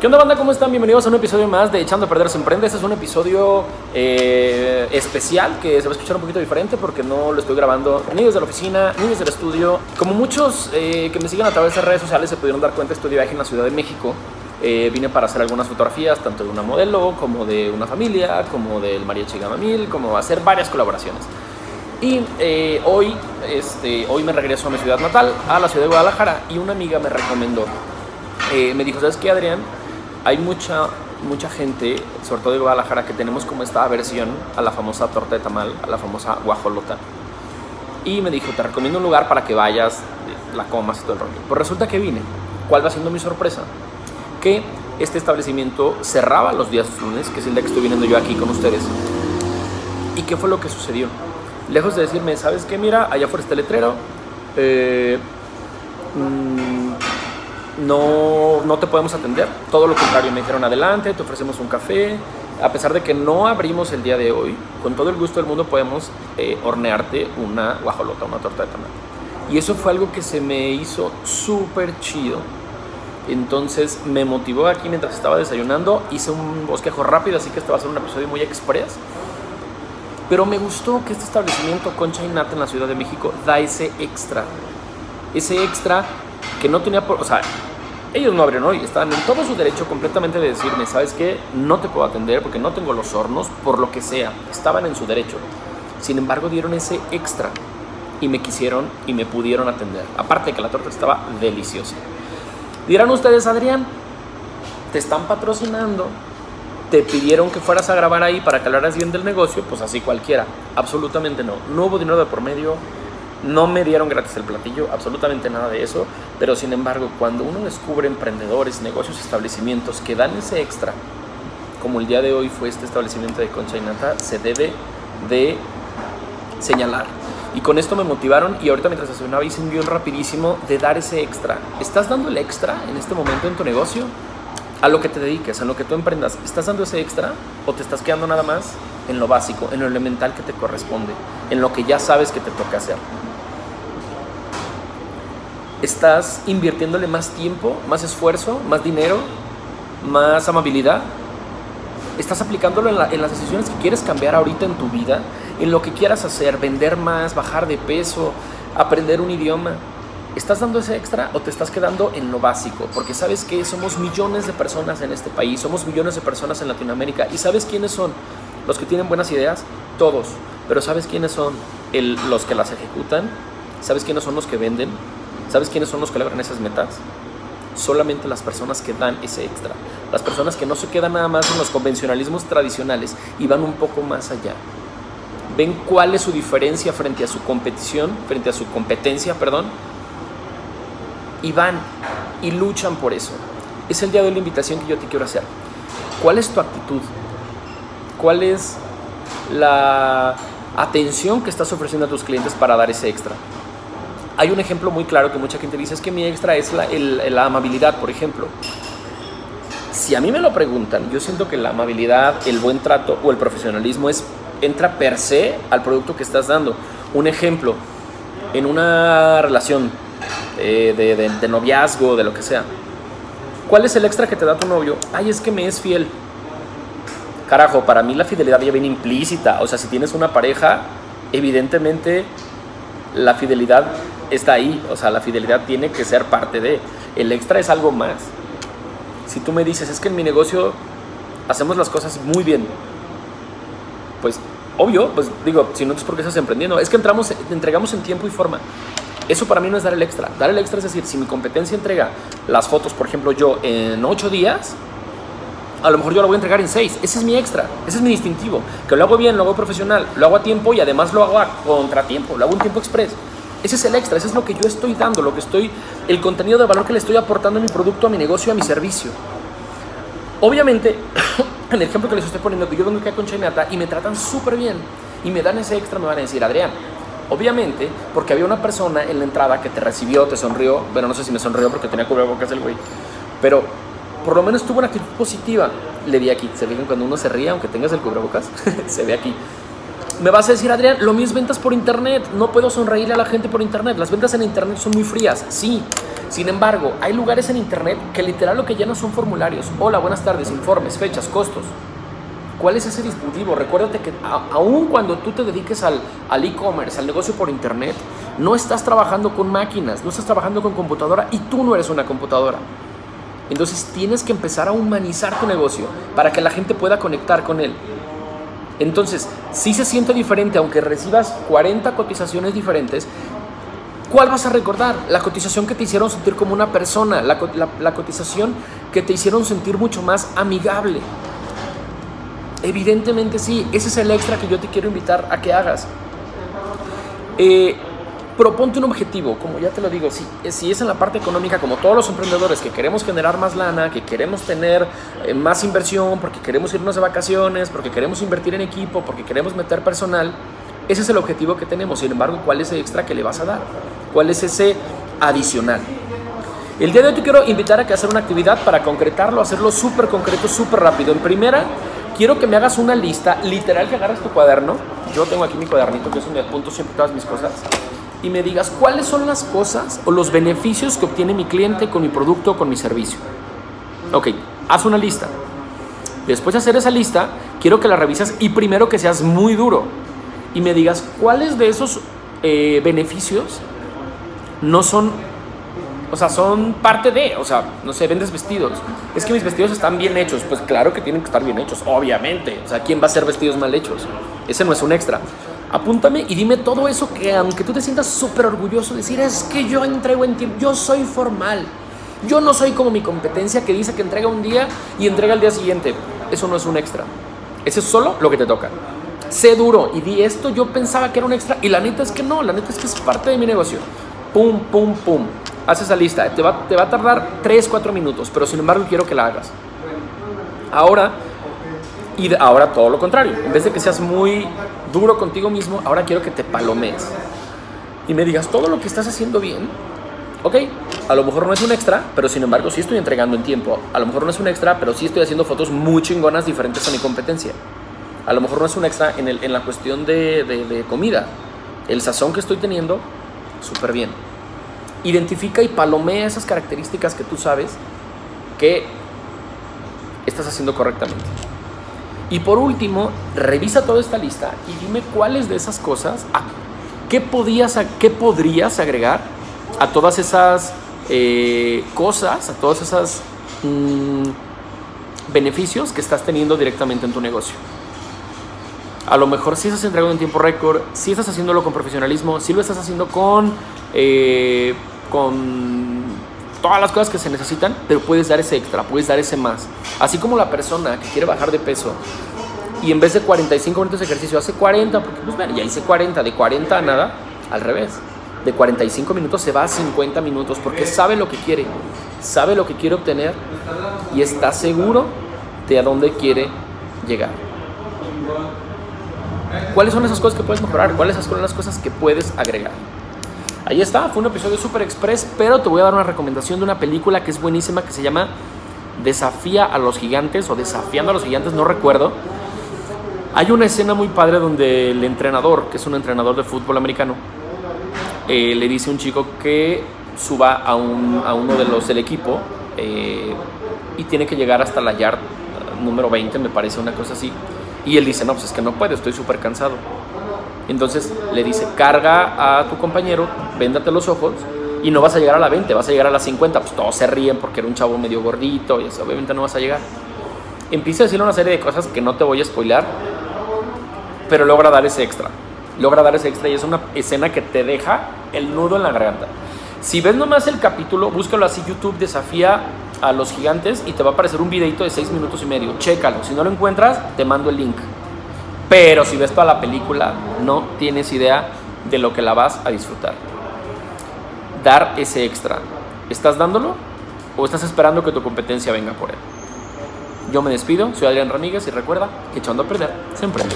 ¿Qué onda banda? ¿Cómo están? Bienvenidos a un episodio más de Echando a Perder se Emprende. Este es un episodio eh, especial que se va a escuchar un poquito diferente porque no lo estoy grabando ni desde la oficina ni desde el estudio. Como muchos eh, que me siguen a través de redes sociales se pudieron dar cuenta, estoy de viaje en la Ciudad de México. Eh, vine para hacer algunas fotografías, tanto de una modelo como de una familia, como del mariachi Gamamil, como hacer varias colaboraciones. Y hoy, este, hoy me regreso a mi ciudad natal, a la ciudad de Guadalajara, y una amiga me recomendó, me dijo, ¿sabes qué, Adrián? Hay mucha, mucha gente, sobre todo de Guadalajara, que tenemos como esta aversión a la famosa torta de tamal, a la famosa guajolota. Y me dijo, te recomiendo un lugar para que vayas, la comas y todo el rollo. Pues resulta que vine. ¿Cuál va siendo mi sorpresa? Que este establecimiento cerraba los días lunes, que es el día que estoy viniendo yo aquí con ustedes. ¿Y qué fue lo que sucedió? Lejos de decirme, ¿sabes qué? Mira, allá afuera está el letrero. Eh, mmm, no, no te podemos atender. Todo lo contrario, me dijeron adelante, te ofrecemos un café. A pesar de que no abrimos el día de hoy, con todo el gusto del mundo podemos eh, hornearte una guajolota, una torta de tamal. Y eso fue algo que se me hizo súper chido. Entonces me motivó aquí mientras estaba desayunando. Hice un bosquejo rápido, así que este va a ser un episodio muy express. Pero me gustó que este establecimiento Concha y Nata en la Ciudad de México da ese extra. Ese extra que no tenía por. O sea, ellos no abrieron hoy, estaban en todo su derecho completamente de decirme, ¿sabes qué? No te puedo atender porque no tengo los hornos, por lo que sea. Estaban en su derecho. Sin embargo, dieron ese extra y me quisieron y me pudieron atender. Aparte de que la torta estaba deliciosa. Dirán ustedes, Adrián, te están patrocinando, te pidieron que fueras a grabar ahí para que hablaras bien del negocio, pues así cualquiera. Absolutamente no. No hubo dinero de por medio, no me dieron gratis el platillo, absolutamente nada de eso, pero sin embargo, cuando uno descubre emprendedores, negocios, establecimientos que dan ese extra, como el día de hoy fue este establecimiento de Concha y Nata, se debe de señalar. Y con esto me motivaron y ahorita mientras estacionaba hice un guion rapidísimo de dar ese extra. ¿Estás dando el extra en este momento en tu negocio? A lo que te dediques, a lo que tú emprendas. ¿Estás dando ese extra o te estás quedando nada más en lo básico, en lo elemental que te corresponde, en lo que ya sabes que te toca hacer? Estás invirtiéndole más tiempo, más esfuerzo, más dinero, más amabilidad. Estás aplicándolo en, las decisiones que quieres cambiar ahorita en tu vida, en lo que quieras hacer, vender más, bajar de peso, aprender un idioma. ¿Estás dando ese extra o te estás quedando en lo básico? Porque sabes que somos millones de personas en este país, somos millones de personas en Latinoamérica. ¿Y sabes quiénes son los que tienen buenas ideas? Todos. Pero ¿sabes quiénes son los que las ejecutan? ¿Sabes quiénes son los que venden? ¿Sabes quiénes son los que logran esas metas? Solamente las personas que dan ese extra. Las personas que no se quedan nada más en los convencionalismos tradicionales y van un poco más allá. Ven cuál es su diferencia frente a su competición, frente a su competencia, perdón. Y van y luchan por eso. Es el día de la invitación que yo te quiero hacer. ¿Cuál es tu actitud? ¿Cuál es la atención que estás ofreciendo a tus clientes para dar ese extra? Hay un ejemplo muy claro que mucha gente dice, es que mi extra es la, amabilidad, por ejemplo. Si a mí me lo preguntan, yo siento que la amabilidad, el buen trato o el profesionalismo es, entra per se al producto que estás dando. Un ejemplo, en una relación eh, de, de noviazgo, de lo que sea, ¿cuál es el extra que te da tu novio? Ay, es que me es fiel. Carajo, para mí la fidelidad ya viene implícita. O sea, si tienes una pareja, evidentemente la fidelidad está ahí, o sea, la fidelidad tiene que ser parte de. El extra es algo más. Si tú me dices, es que en mi negocio hacemos las cosas muy bien, pues obvio, pues digo, si no es porque estás emprendiendo, es que entramos, entregamos en tiempo y forma. Eso para mí no es dar el extra. Dar el extra es decir, si mi competencia entrega las fotos, por ejemplo, yo en ocho días, a lo mejor yo lo voy a entregar en seis. Ese es mi extra, ese es mi distintivo. Que lo hago bien, lo hago profesional, lo hago a tiempo y además lo hago a contratiempo, lo hago en tiempo express. Ese es el extra, ese es lo que yo estoy dando, lo que estoy, el contenido de valor que le estoy aportando a mi producto, a mi negocio, a mi servicio. Obviamente, en el ejemplo que les estoy poniendo, que yo vengo aquí a Concha y me tratan súper bien y me dan ese extra, me van a decir, Adrián, obviamente, porque había una persona en la entrada que te recibió, te sonrió, bueno, no sé si me sonrió porque tenía cubrebocas el güey, pero por lo menos tuvo una actitud positiva. Le vi aquí, se fijan cuando uno se ríe, aunque tengas el cubrebocas, se ve aquí. Me vas a decir, Adrián, lo mismo ventas por internet. No puedo sonreírle a la gente por internet. Las ventas en internet son muy frías, sí. Sin embargo, hay lugares en internet que literal lo que llenan son formularios. Hola, buenas tardes, informes, fechas, costos. ¿Cuál es ese dispositivo? Recuérdate que aun cuando tú te dediques al, al e-commerce, al negocio por internet, no estás trabajando con máquinas, no estás trabajando con computadora y tú no eres una computadora. Entonces tienes que empezar a humanizar tu negocio para que la gente pueda conectar con él. Entonces, si se siente diferente, aunque recibas 40 cotizaciones diferentes, ¿cuál vas a recordar? La cotización que te hicieron sentir como una persona, la, cotización que te hicieron sentir mucho más amigable. Evidentemente sí, ese es el extra que yo te quiero invitar a que hagas. Eh, proponte un objetivo, como ya te lo digo, si, si es en la parte económica, como todos los emprendedores que queremos generar más lana, que queremos tener eh, más inversión, porque queremos irnos de vacaciones, porque queremos invertir en equipo, porque queremos meter personal, ese es el objetivo que tenemos. Sin embargo, ¿cuál es el extra que le vas a dar? ¿Cuál es ese adicional? El día de hoy te quiero invitar a que hacer una actividad para concretarlo, hacerlo súper concreto, súper rápido. En primera, quiero que me hagas una lista, literal que agarras tu cuaderno, yo tengo aquí mi cuadernito que es donde apunto siempre todas mis cosas, y me digas cuáles son las cosas o los beneficios que obtiene mi cliente con mi producto o con mi servicio. Ok, haz una lista. Después de hacer esa lista, quiero que la revises y primero que seas muy duro y me digas cuáles de esos eh, beneficios no son, o sea, son parte de, o sea, no sé, vendes vestidos. Es que mis vestidos están bien hechos. Pues claro que tienen que estar bien hechos, obviamente. O sea, ¿quién va a hacer vestidos mal hechos? Ese no es un extra apúntame y dime todo eso que aunque tú te sientas súper orgulloso, decir es que yo entrego en tiempo, yo soy formal. Yo no soy como mi competencia que dice que entrega un día y entrega el día siguiente. Eso no es un extra. Ese es solo lo que te toca. Sé duro y di esto, yo pensaba que era un extra y la neta es que no, la neta es que es parte de mi negocio. Pum, pum, pum. Haz esa lista. Te va, te va a tardar 3, 4 minutos, pero sin embargo quiero que la hagas. Ahora, y ahora todo lo contrario. En vez de que seas muy duro contigo mismo, ahora quiero que te palomees y me digas todo lo que estás haciendo bien. Ok, a lo mejor no es un extra, pero sin embargo sí estoy entregando en tiempo. A lo mejor no es un extra, pero sí estoy haciendo fotos muy chingonas diferentes a mi competencia. A lo mejor no es un extra en, la cuestión de, de comida. El sazón que estoy teniendo, súper bien. Identifica y palomea esas características que tú sabes que estás haciendo correctamente. Y por último, revisa toda esta lista y dime cuáles de esas cosas, qué, podías, qué podrías agregar a todas esas eh, cosas, a todos esos mm, beneficios que estás teniendo directamente en tu negocio. A lo mejor si estás entregando en tiempo récord, si estás haciéndolo con profesionalismo, si lo estás haciendo con, eh, con todas las cosas que se necesitan, pero puedes dar ese extra, puedes dar ese más. Así como la persona que quiere bajar de peso y en vez de 45 minutos de ejercicio hace 40, porque pues bueno, ya hice 40, de 40 a nada, al revés. De 45 minutos se va a 50 minutos porque sabe lo que quiere, sabe lo que quiere obtener y está seguro de a dónde quiere llegar. ¿Cuáles son esas cosas que puedes mejorar? ¿Cuáles son las cosas que puedes agregar? Ahí está, fue un episodio super express, pero te voy a dar una recomendación de una película que es buenísima que se llama Desafía a los gigantes o Desafiando a los gigantes, no recuerdo. Hay una escena muy padre donde el entrenador, que es un entrenador de fútbol americano, eh, le dice a un chico que suba a, un, a uno de los del equipo eh, y tiene que llegar hasta la yard número 20, me parece una cosa así. Y él dice, no, pues es que no puede, estoy súper cansado. Entonces le dice, carga a tu compañero, véndate los ojos y no vas a llegar a la 20, vas a llegar a la 50. Pues todos se ríen porque era un chavo medio gordito y obviamente no vas a llegar. Empieza a decirle una serie de cosas que no te voy a spoilar, pero logra dar ese extra. Logra dar ese extra y es una escena que te deja el nudo en la garganta. Si ves nomás el capítulo, búscalo así, YouTube desafía a los gigantes y te va a aparecer un videito de 6 minutos y medio. Chécalo. Si no lo encuentras, te mando el link. Pero si ves toda la película, no tienes idea de lo que la vas a disfrutar. Dar ese extra. ¿Estás dándolo o estás esperando que tu competencia venga por él? Yo me despido, soy Adrián Ramírez y recuerda que echando a perder se emprende.